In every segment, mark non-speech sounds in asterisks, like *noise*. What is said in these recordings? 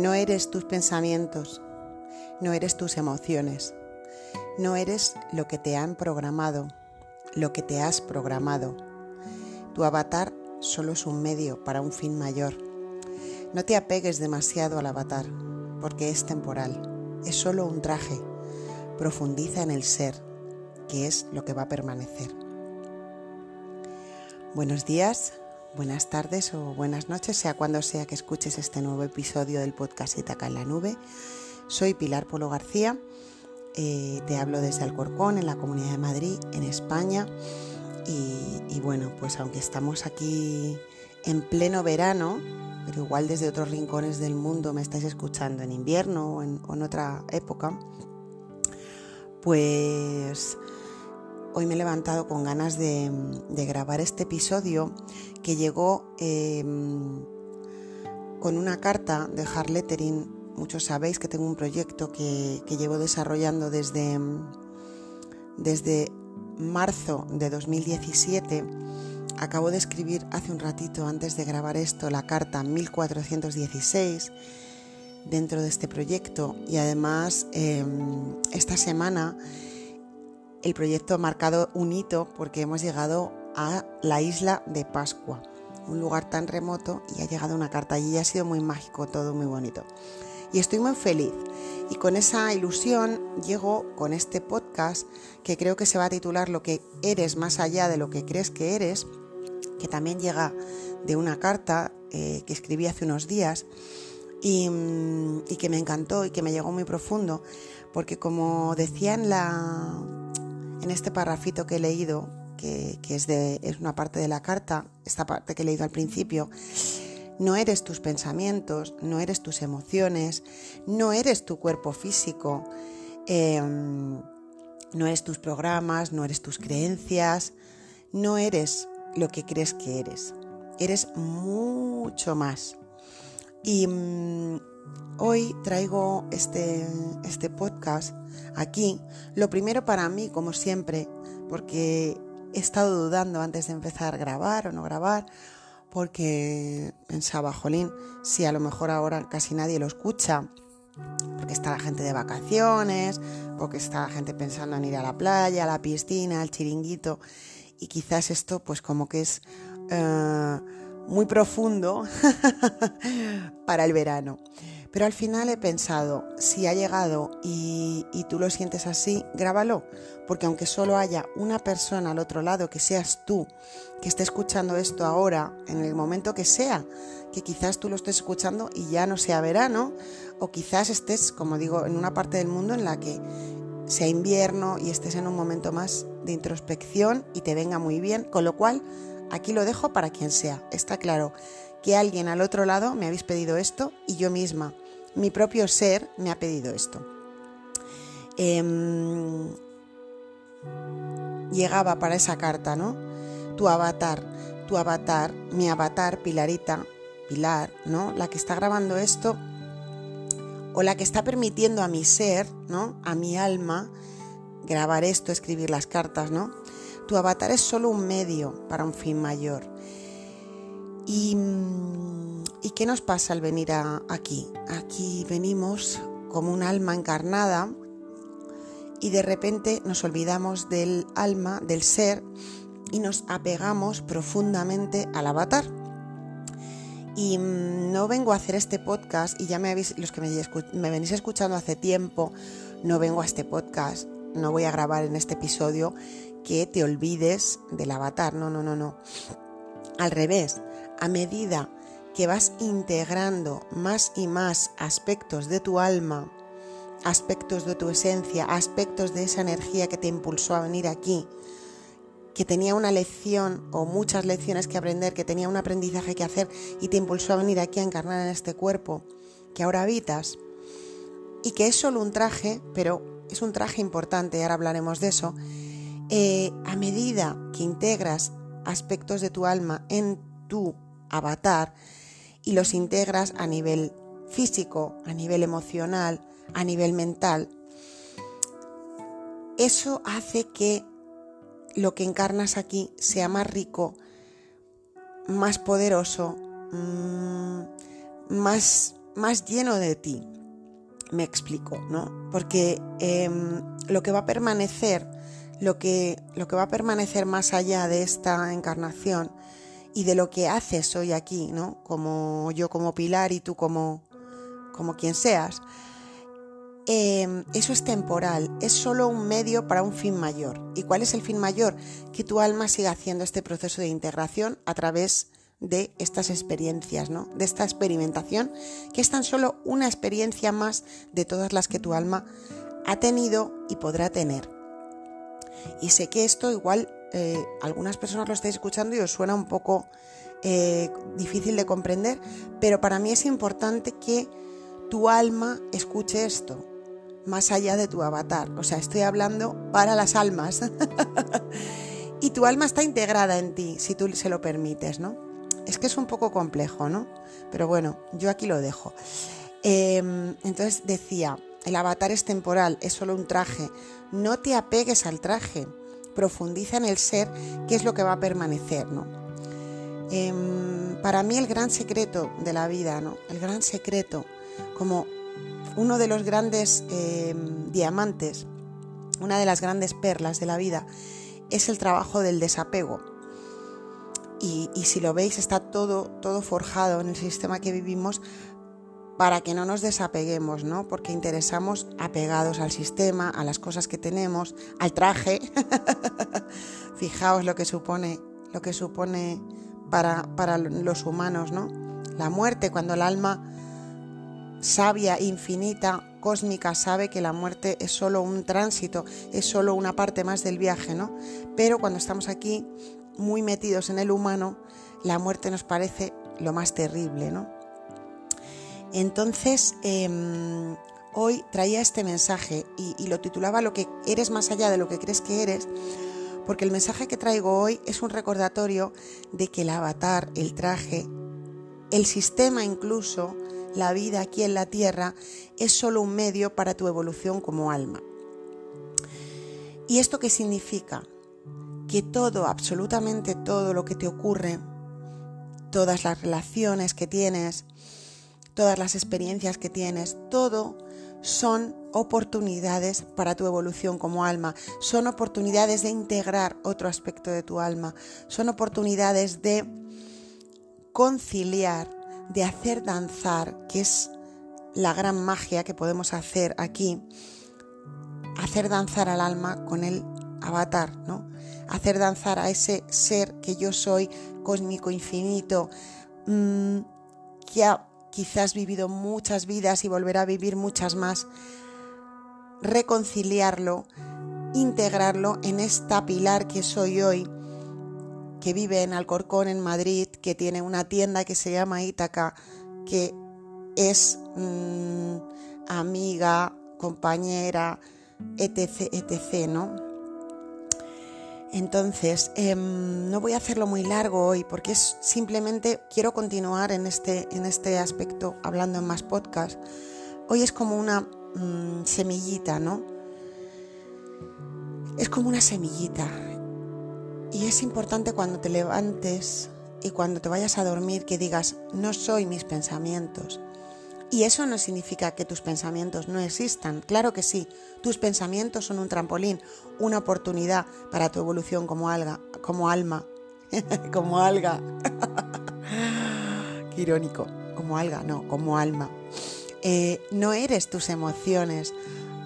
No eres tus pensamientos, no eres tus emociones, no eres lo que te han programado, lo que te has programado. Tu avatar solo es un medio para un fin mayor. No te apegues demasiado al avatar, porque es temporal, es solo un traje. Profundiza en el ser, que es lo que va a permanecer. Buenos días, buenas tardes o buenas noches, sea cuando sea que escuches este nuevo episodio del podcast Itaca en la Nube. Soy Pilar Polo García, eh, te hablo desde Alcorcón, en la Comunidad de Madrid, en España. Y, bueno, pues aunque estamos aquí en pleno verano, pero igual desde otros rincones del mundo me estáis escuchando en invierno o en, otra época, pues hoy me he levantado con ganas de, grabar este episodio que llegó em, con una carta de Hard Lettering. Muchos sabéis que tengo un proyecto que, llevo desarrollando desde, desde marzo de 2017. Acabo de escribir hace un ratito, antes de grabar esto, la carta 1416 dentro de este proyecto y además em, esta semana el proyecto ha marcado un hito porque hemos llegado a la isla de Pascua, un lugar tan remoto y ha llegado una carta allí y ha sido muy mágico, todo muy bonito. Y estoy muy feliz. Y con esa ilusión llego con este podcast que creo que se va a titular Lo que eres más allá de lo que crees que eres, que también llega de una carta eh, que escribí hace unos días y, mm, y, que me encantó y que me llegó muy profundo, porque como decía en la en este parrafito que he leído, que, es, una parte de la carta, esta parte que he leído al principio, no eres tus pensamientos, no eres tus emociones, no eres tu cuerpo físico, em, no eres tus programas, no eres tus creencias, no eres lo que crees que eres. Eres mucho más. Y mm, hoy traigo este, este podcast aquí. Lo primero para mí, como siempre, porque he estado dudando antes de empezar a grabar o no grabar, porque pensaba, jolín, si a lo mejor ahora casi nadie lo escucha, porque está la gente de vacaciones, porque está la gente pensando en ir a la playa, a la piscina, al chiringuito, y quizás esto pues como que es eh, muy profundo *laughs* para el verano. Pero al final he pensado, si ha llegado y, tú lo sientes así, grábalo, porque aunque solo haya una persona al otro lado, que seas tú, que esté escuchando esto ahora, en el momento que sea, que quizás tú lo estés escuchando y ya no sea verano, o quizás estés, como digo, en una parte del mundo en la que sea invierno y estés en un momento más de introspección y te venga muy bien, con lo cual aquí lo dejo para quien sea. Está claro que alguien al otro lado me habéis pedido esto y yo misma, mi propio ser, me ha pedido esto. Em, llegaba para esa carta, ¿no? Tu avatar, tu avatar, mi avatar, Pilarita, Pilar, ¿no? La que está grabando esto o la que está permitiendo a mi ser, ¿no? A mi alma grabar esto, escribir las cartas, ¿no? Tu avatar es solo un medio para un fin mayor. ¿Y, qué nos pasa al venir aquí? Aquí venimos como un alma encarnada y de repente nos olvidamos del alma, del ser, y nos apegamos profundamente al avatar. Y mm, no vengo a hacer este podcast, y ya me habéis, los que me, me venís escuchando hace tiempo, no vengo a este podcast, no voy a grabar en este episodio que te olvides del avatar, no, no, no, no. Al revés, a medida que vas integrando más y más aspectos de tu alma, aspectos de tu esencia, aspectos de esa energía que te impulsó a venir aquí, que tenía una lección o muchas lecciones que aprender, que tenía un aprendizaje que hacer y te impulsó a venir aquí a encarnar en este cuerpo que ahora habitas y que es solo un traje, pero es un traje importante, ahora hablaremos de eso, eh, a medida que integras aspectos de tu alma en tu avatar y los integras a nivel físico, a nivel emocional, a nivel mental, eso hace que lo que encarnas aquí sea más rico, más poderoso, mm, más más lleno de ti. Me explico, ¿no? Porque em, lo que va a permanecer, lo que, lo que va a permanecer más allá de esta encarnación y de lo que haces hoy aquí, ¿no? Como yo como Pilar y tú como, como quien seas, em, eso es temporal, es solo un medio para un fin mayor. ¿Y cuál es el fin mayor? Que tu alma siga haciendo este proceso de integración a través de estas experiencias, ¿no? De esta experimentación, que es tan solo una experiencia más de todas las que tu alma ha tenido y podrá tener. Y sé que esto igual eh, algunas personas lo estáis escuchando y os suena un poco eh, difícil de comprender, pero para mí es importante que tu alma escuche esto, más allá de tu avatar. O sea, estoy hablando para las almas. *laughs* y tu alma está integrada en ti, si tú se lo permites, ¿no? Es que es un poco complejo, ¿no? Pero bueno, yo aquí lo dejo. Em, entonces decía, el avatar es temporal, es solo un traje. No te apegues al traje, profundiza en el ser, que es lo que va a permanecer, ¿no? Em, para mí el gran secreto de la vida, ¿no? El gran secreto, como uno de los grandes em, diamantes, una de las grandes perlas de la vida, es el trabajo del desapego. Y, si lo veis, está todo, todo forjado en el sistema que vivimos para que no nos desapeguemos, ¿no? Porque interesamos apegados al sistema, a las cosas que tenemos, al traje. *laughs* Fijaos lo que supone, lo que supone para, para los humanos, ¿no? La muerte, cuando el alma sabia, infinita, cósmica, sabe que la muerte es solo un tránsito, es solo una parte más del viaje, ¿no? Pero cuando estamos aquí muy metidos en el humano, la muerte nos parece lo más terrible, ¿no? Entonces, em, hoy traía este mensaje y, y, lo titulaba Lo que eres más allá de lo que crees que eres, porque el mensaje que traigo hoy es un recordatorio de que el avatar, el traje, el sistema incluso, la vida aquí en la Tierra, es solo un medio para tu evolución como alma. ¿Y esto qué significa? que todo, absolutamente todo lo que te ocurre, todas las relaciones que tienes, todas las experiencias que tienes, todo son oportunidades para tu evolución como alma, son oportunidades de integrar otro aspecto de tu alma, son oportunidades de conciliar, de hacer danzar, que es la gran magia que podemos hacer aquí, hacer danzar al alma con el avatar, ¿no? hacer danzar a ese ser que yo soy, cósmico infinito, mm, que ha quizás vivido muchas vidas y volverá a vivir muchas más, reconciliarlo, integrarlo en esta pilar que soy hoy, que vive en Alcorcón, en Madrid, que tiene una tienda que se llama Ítaca, que es mm, amiga, compañera, etc., etc., ¿no? Entonces, em, no voy a hacerlo muy largo hoy porque es simplemente quiero continuar en este, en este aspecto hablando en más podcast. Hoy es como una mm, semillita, ¿no? Es como una semillita. Y es importante cuando te levantes y cuando te vayas a dormir que digas, no soy mis pensamientos, y eso no significa que tus pensamientos no existan. Claro que sí, tus pensamientos son un trampolín, una oportunidad para tu evolución como alga, como alma, *laughs* como alga. *laughs* Qué irónico, como alga, no, como alma. Eh, no eres tus emociones.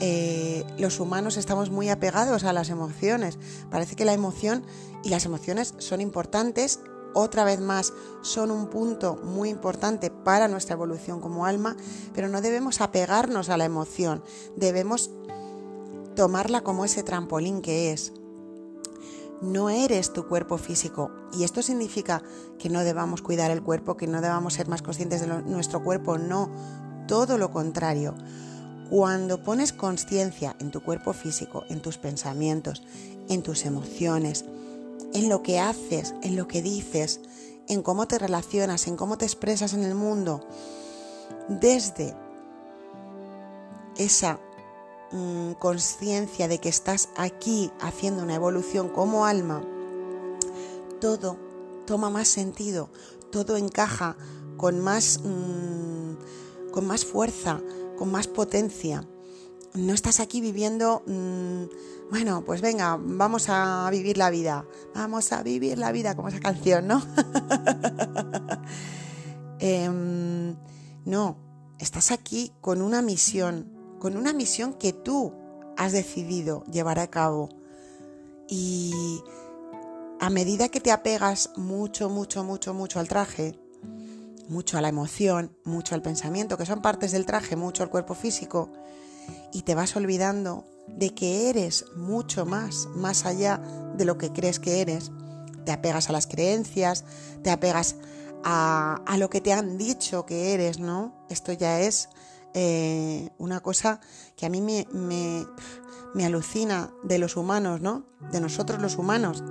Eh, los humanos estamos muy apegados a las emociones. Parece que la emoción y las emociones son importantes otra vez más son un punto muy importante para nuestra evolución como alma, pero no debemos apegarnos a la emoción, debemos tomarla como ese trampolín que es. No eres tu cuerpo físico y esto significa que no debamos cuidar el cuerpo, que no debamos ser más conscientes de nuestro cuerpo, no, todo lo contrario. Cuando pones conciencia en tu cuerpo físico, en tus pensamientos, en tus emociones, en lo que haces, en lo que dices, en cómo te relacionas, en cómo te expresas en el mundo, desde esa mm, conciencia de que estás aquí haciendo una evolución como alma, todo toma más sentido, todo encaja con más, mm, con más fuerza, con más potencia. No estás aquí viviendo, mm, bueno, pues venga, vamos a vivir la vida, vamos a vivir la vida, como esa canción, ¿no? *laughs* Em, no, estás aquí con una misión, con una misión que tú has decidido llevar a cabo. Y a medida que te apegas mucho, mucho, mucho, mucho al traje, mucho a la emoción, mucho al pensamiento, que son partes del traje, mucho al cuerpo físico, y te vas olvidando de que eres mucho más, más allá de lo que crees que eres. Te apegas a las creencias, te apegas a, lo que te han dicho que eres, ¿no? Esto ya es eh, una cosa que a mí me, me, me alucina de los humanos, ¿no? De nosotros los humanos,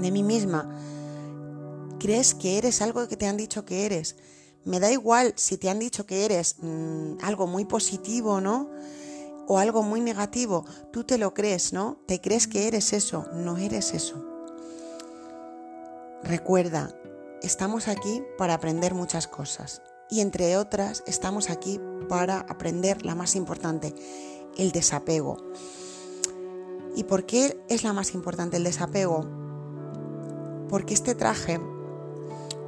de mí misma crees que eres algo que te han dicho que eres. Me da igual si te han dicho que eres mm, algo muy positivo, ¿no? O algo muy negativo. Tú te lo crees, ¿no? Te crees que eres eso. No eres eso. Recuerda, estamos aquí para aprender muchas cosas. Y entre otras, estamos aquí para aprender la más importante, el desapego. ¿Y por qué es la más importante el desapego? Porque este traje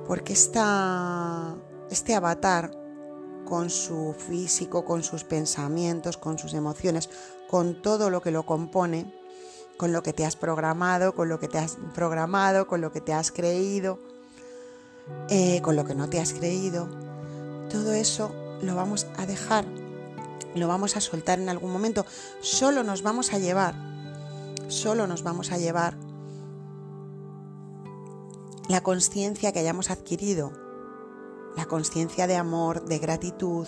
porque esta, este avatar con su físico, con sus pensamientos, con sus emociones, con todo lo que lo compone, con lo que te has programado, con lo que te has programado, con lo que te has creído, eh, con lo que no te has creído, todo eso lo vamos a dejar, lo vamos a soltar en algún momento, solo nos vamos a llevar, solo nos vamos a llevar la conciencia que hayamos adquirido, la conciencia de amor, de gratitud,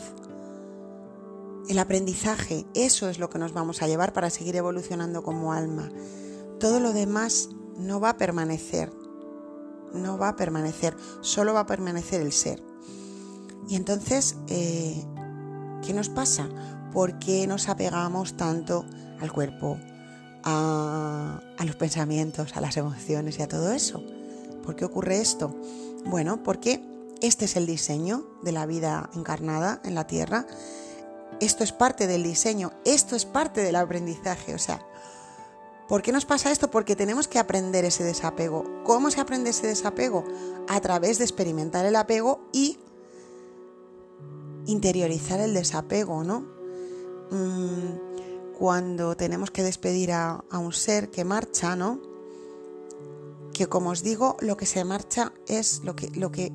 el aprendizaje, eso es lo que nos vamos a llevar para seguir evolucionando como alma. Todo lo demás no va a permanecer, no va a permanecer, solo va a permanecer el ser. Y entonces, eh, ¿qué nos pasa? ¿Por qué nos apegamos tanto al cuerpo, a los pensamientos, a las emociones y a todo eso? ¿Por qué ocurre esto? Bueno, porque este es el diseño de la vida encarnada en la Tierra. Esto es parte del diseño, esto es parte del aprendizaje. O sea, ¿por qué nos pasa esto? Porque tenemos que aprender ese desapego. ¿Cómo se aprende ese desapego? A través de experimentar el apego y interiorizar el desapego, ¿no? Mm, cuando tenemos que despedir a, un ser que marcha, ¿no? que como os digo, lo que se marcha es lo que, lo que,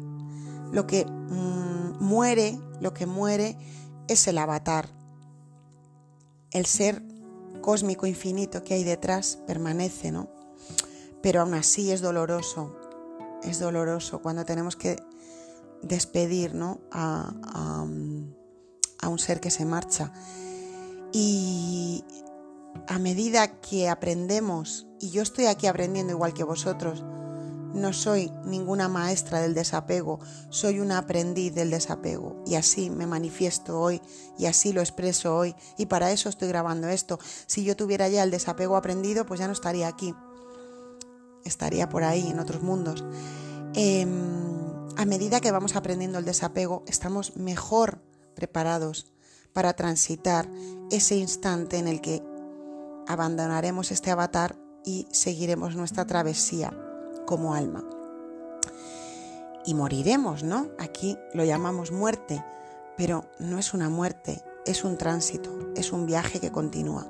lo que mm, muere, lo que muere es el avatar. El ser cósmico infinito que hay detrás permanece, ¿no? Pero aún así es doloroso, es doloroso cuando tenemos que despedir, ¿no? A, a un ser que se marcha. Y a medida que aprendemos, y yo estoy aquí aprendiendo igual que vosotros, no soy ninguna maestra del desapego, soy una aprendiz del desapego y así me manifiesto hoy y así lo expreso hoy y para eso estoy grabando esto. Si yo tuviera ya el desapego aprendido, pues ya no estaría aquí, estaría por ahí en otros mundos. Em, a medida que vamos aprendiendo el desapego, estamos mejor preparados para transitar ese instante en el que abandonaremos este avatar y seguiremos nuestra travesía como alma. Y moriremos, ¿no? Aquí lo llamamos muerte, pero no es una muerte, es un tránsito, es un viaje que continúa.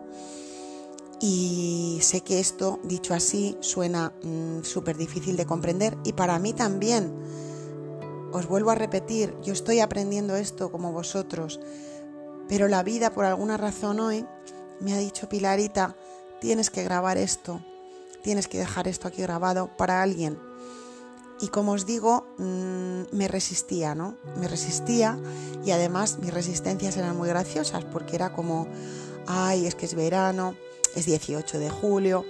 Y sé que esto, dicho así, suena mm, súper difícil de comprender y para mí también. Os vuelvo a repetir, yo estoy aprendiendo esto como vosotros, pero la vida por alguna razón hoy me ha dicho Pilarita, tienes que grabar esto, tienes que dejar esto aquí grabado para alguien. Y como os digo, mm, me resistía, ¿no? Me resistía y además mis resistencias eran muy graciosas porque era como, ay, es que es verano, es 18 de julio,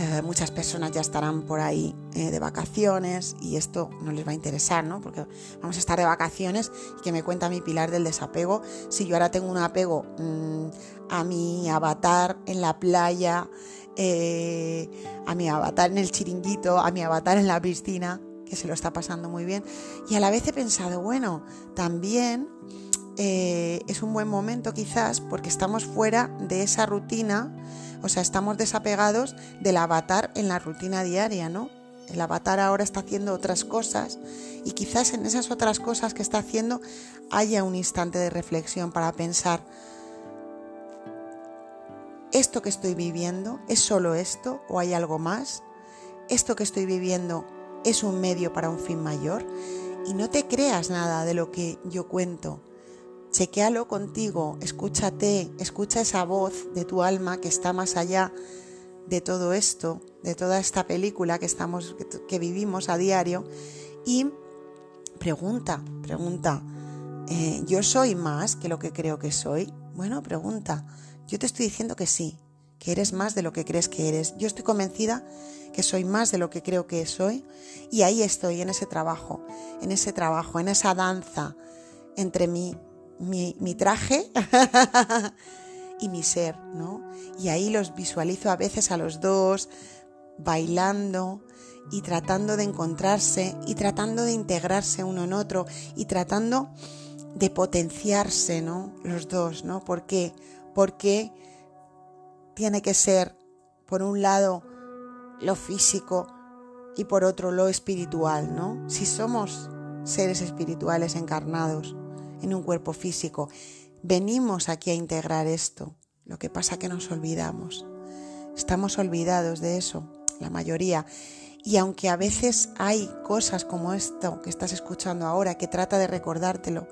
eh, muchas personas ya estarán por ahí eh, de vacaciones y esto no les va a interesar, ¿no? Porque vamos a estar de vacaciones y que me cuenta mi pilar del desapego. Si yo ahora tengo un apego mm, a mi avatar en la playa, eh, a mi avatar en el chiringuito, a mi avatar en la piscina, que se lo está pasando muy bien. Y a la vez he pensado, bueno, también es un buen momento quizás porque estamos fuera de esa rutina, o sea, estamos desapegados del avatar en la rutina diaria, ¿no? El avatar ahora está haciendo otras cosas y quizás en esas otras cosas que está haciendo haya un instante de reflexión para pensar, ¿esto que estoy viviendo es solo esto o hay algo más? ¿Esto que estoy viviendo es un medio para un fin mayor? Y no te creas nada de lo que yo cuento. Chequéalo contigo, escúchate, escucha esa voz de tu alma que está más allá de todo esto, de toda esta película que estamos que vivimos a diario y pregunta, pregunta, eh, ¿yo soy más que lo que creo que soy? Bueno, pregunta. Yo te estoy diciendo que sí, que eres más de lo que crees que eres. Yo estoy convencida que soy más de lo que creo que soy y ahí estoy, en ese trabajo, en ese trabajo, en esa danza entre mi, mi, traje *laughs* y mi ser, ¿no? Y ahí los visualizo a veces a los dos bailando y tratando de encontrarse y tratando de integrarse uno en otro y tratando de potenciarse, ¿no? Los dos, ¿no? ¿Por qué? Porque tiene que ser, por un lado, lo físico y por otro lo espiritual, ¿no? Si somos seres espirituales encarnados en un cuerpo físico, venimos aquí a integrar esto. Lo que pasa que nos olvidamos. Estamos olvidados de eso, la mayoría. Y aunque a veces hay cosas como esto que estás escuchando ahora que trata de recordártelo,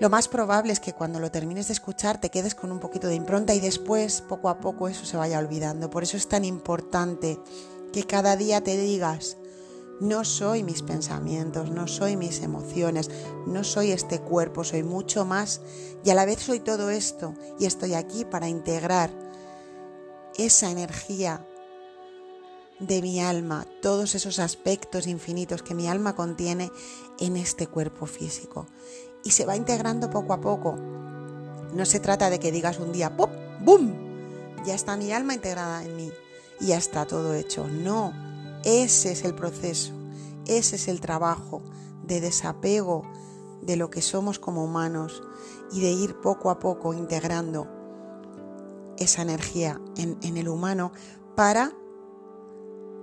lo más probable es que cuando lo termines de escuchar te quedes con un poquito de impronta y después, poco a poco, eso se vaya olvidando. Por eso es tan importante que cada día te digas, no soy mis pensamientos, no soy mis emociones, no soy este cuerpo, soy mucho más y a la vez soy todo esto y estoy aquí para integrar esa energía de mi alma, todos esos aspectos infinitos que mi alma contiene en este cuerpo físico. Y se va integrando poco a poco. No se trata de que digas un día, ¡pum! ¡Bum! Ya está mi alma integrada en mí y ya está todo hecho. No, ese es el proceso, ese es el trabajo de desapego de lo que somos como humanos y de ir poco a poco integrando esa energía en, el humano para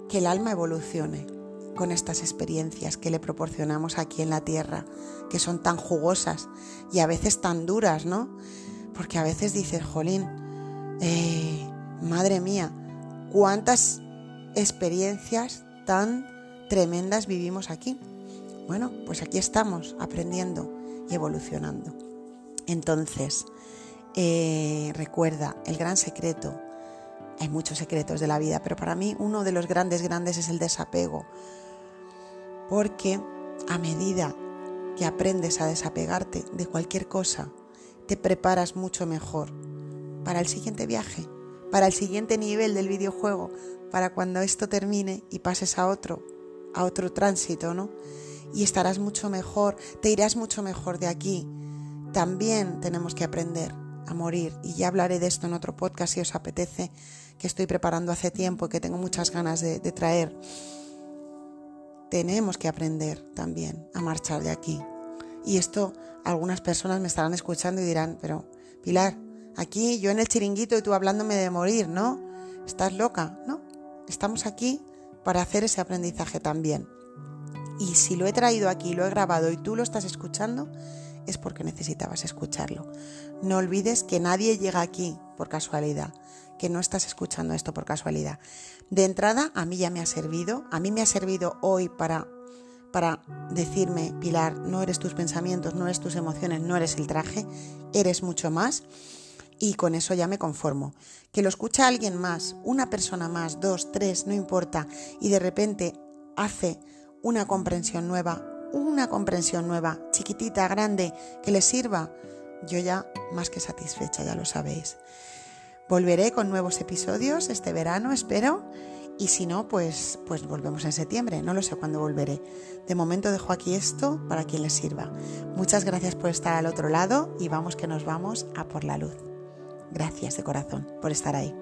que el alma evolucione con estas experiencias que le proporcionamos aquí en la tierra, que son tan jugosas y a veces tan duras, ¿no? Porque a veces dices, jolín, eh, madre mía, cuántas experiencias tan tremendas vivimos aquí. Bueno, pues aquí estamos aprendiendo y evolucionando. Entonces, eh, recuerda, el gran secreto hay muchos secretos de la vida, pero para mí uno de los grandes, grandes es el desapego. Porque a medida que aprendes a desapegarte de cualquier cosa, te preparas mucho mejor para el siguiente viaje, para el siguiente nivel del videojuego, para cuando esto termine y pases a otro, a otro tránsito, ¿no? Y estarás mucho mejor, te irás mucho mejor de aquí. También tenemos que aprender a morir y ya hablaré de esto en otro podcast si os apetece que estoy preparando hace tiempo y que tengo muchas ganas de, traer. Tenemos que aprender también a marchar de aquí. Y esto algunas personas me estarán escuchando y dirán, pero Pilar, aquí yo en el chiringuito y tú hablándome de morir, ¿no? ¿Estás loca? No, estamos aquí para hacer ese aprendizaje también. Y si lo he traído aquí, lo he grabado y tú lo estás escuchando, es porque necesitabas escucharlo. No olvides que nadie llega aquí por casualidad que no estás escuchando esto por casualidad. De entrada, a mí ya me ha servido, a mí me ha servido hoy para para decirme, Pilar, no eres tus pensamientos, no eres tus emociones, no eres el traje, eres mucho más. Y con eso ya me conformo. Que lo escucha alguien más, una persona más, dos, tres, no importa, y de repente hace una comprensión nueva, una comprensión nueva, chiquitita, grande, que le sirva, yo ya más que satisfecha, ya lo sabéis. Volveré con nuevos episodios este verano, espero. Y si no, pues, pues volvemos en septiembre. No lo sé cuándo volveré. De momento dejo aquí esto para quien les sirva. Muchas gracias por estar al otro lado y vamos que nos vamos a por la luz. Gracias de corazón por estar ahí.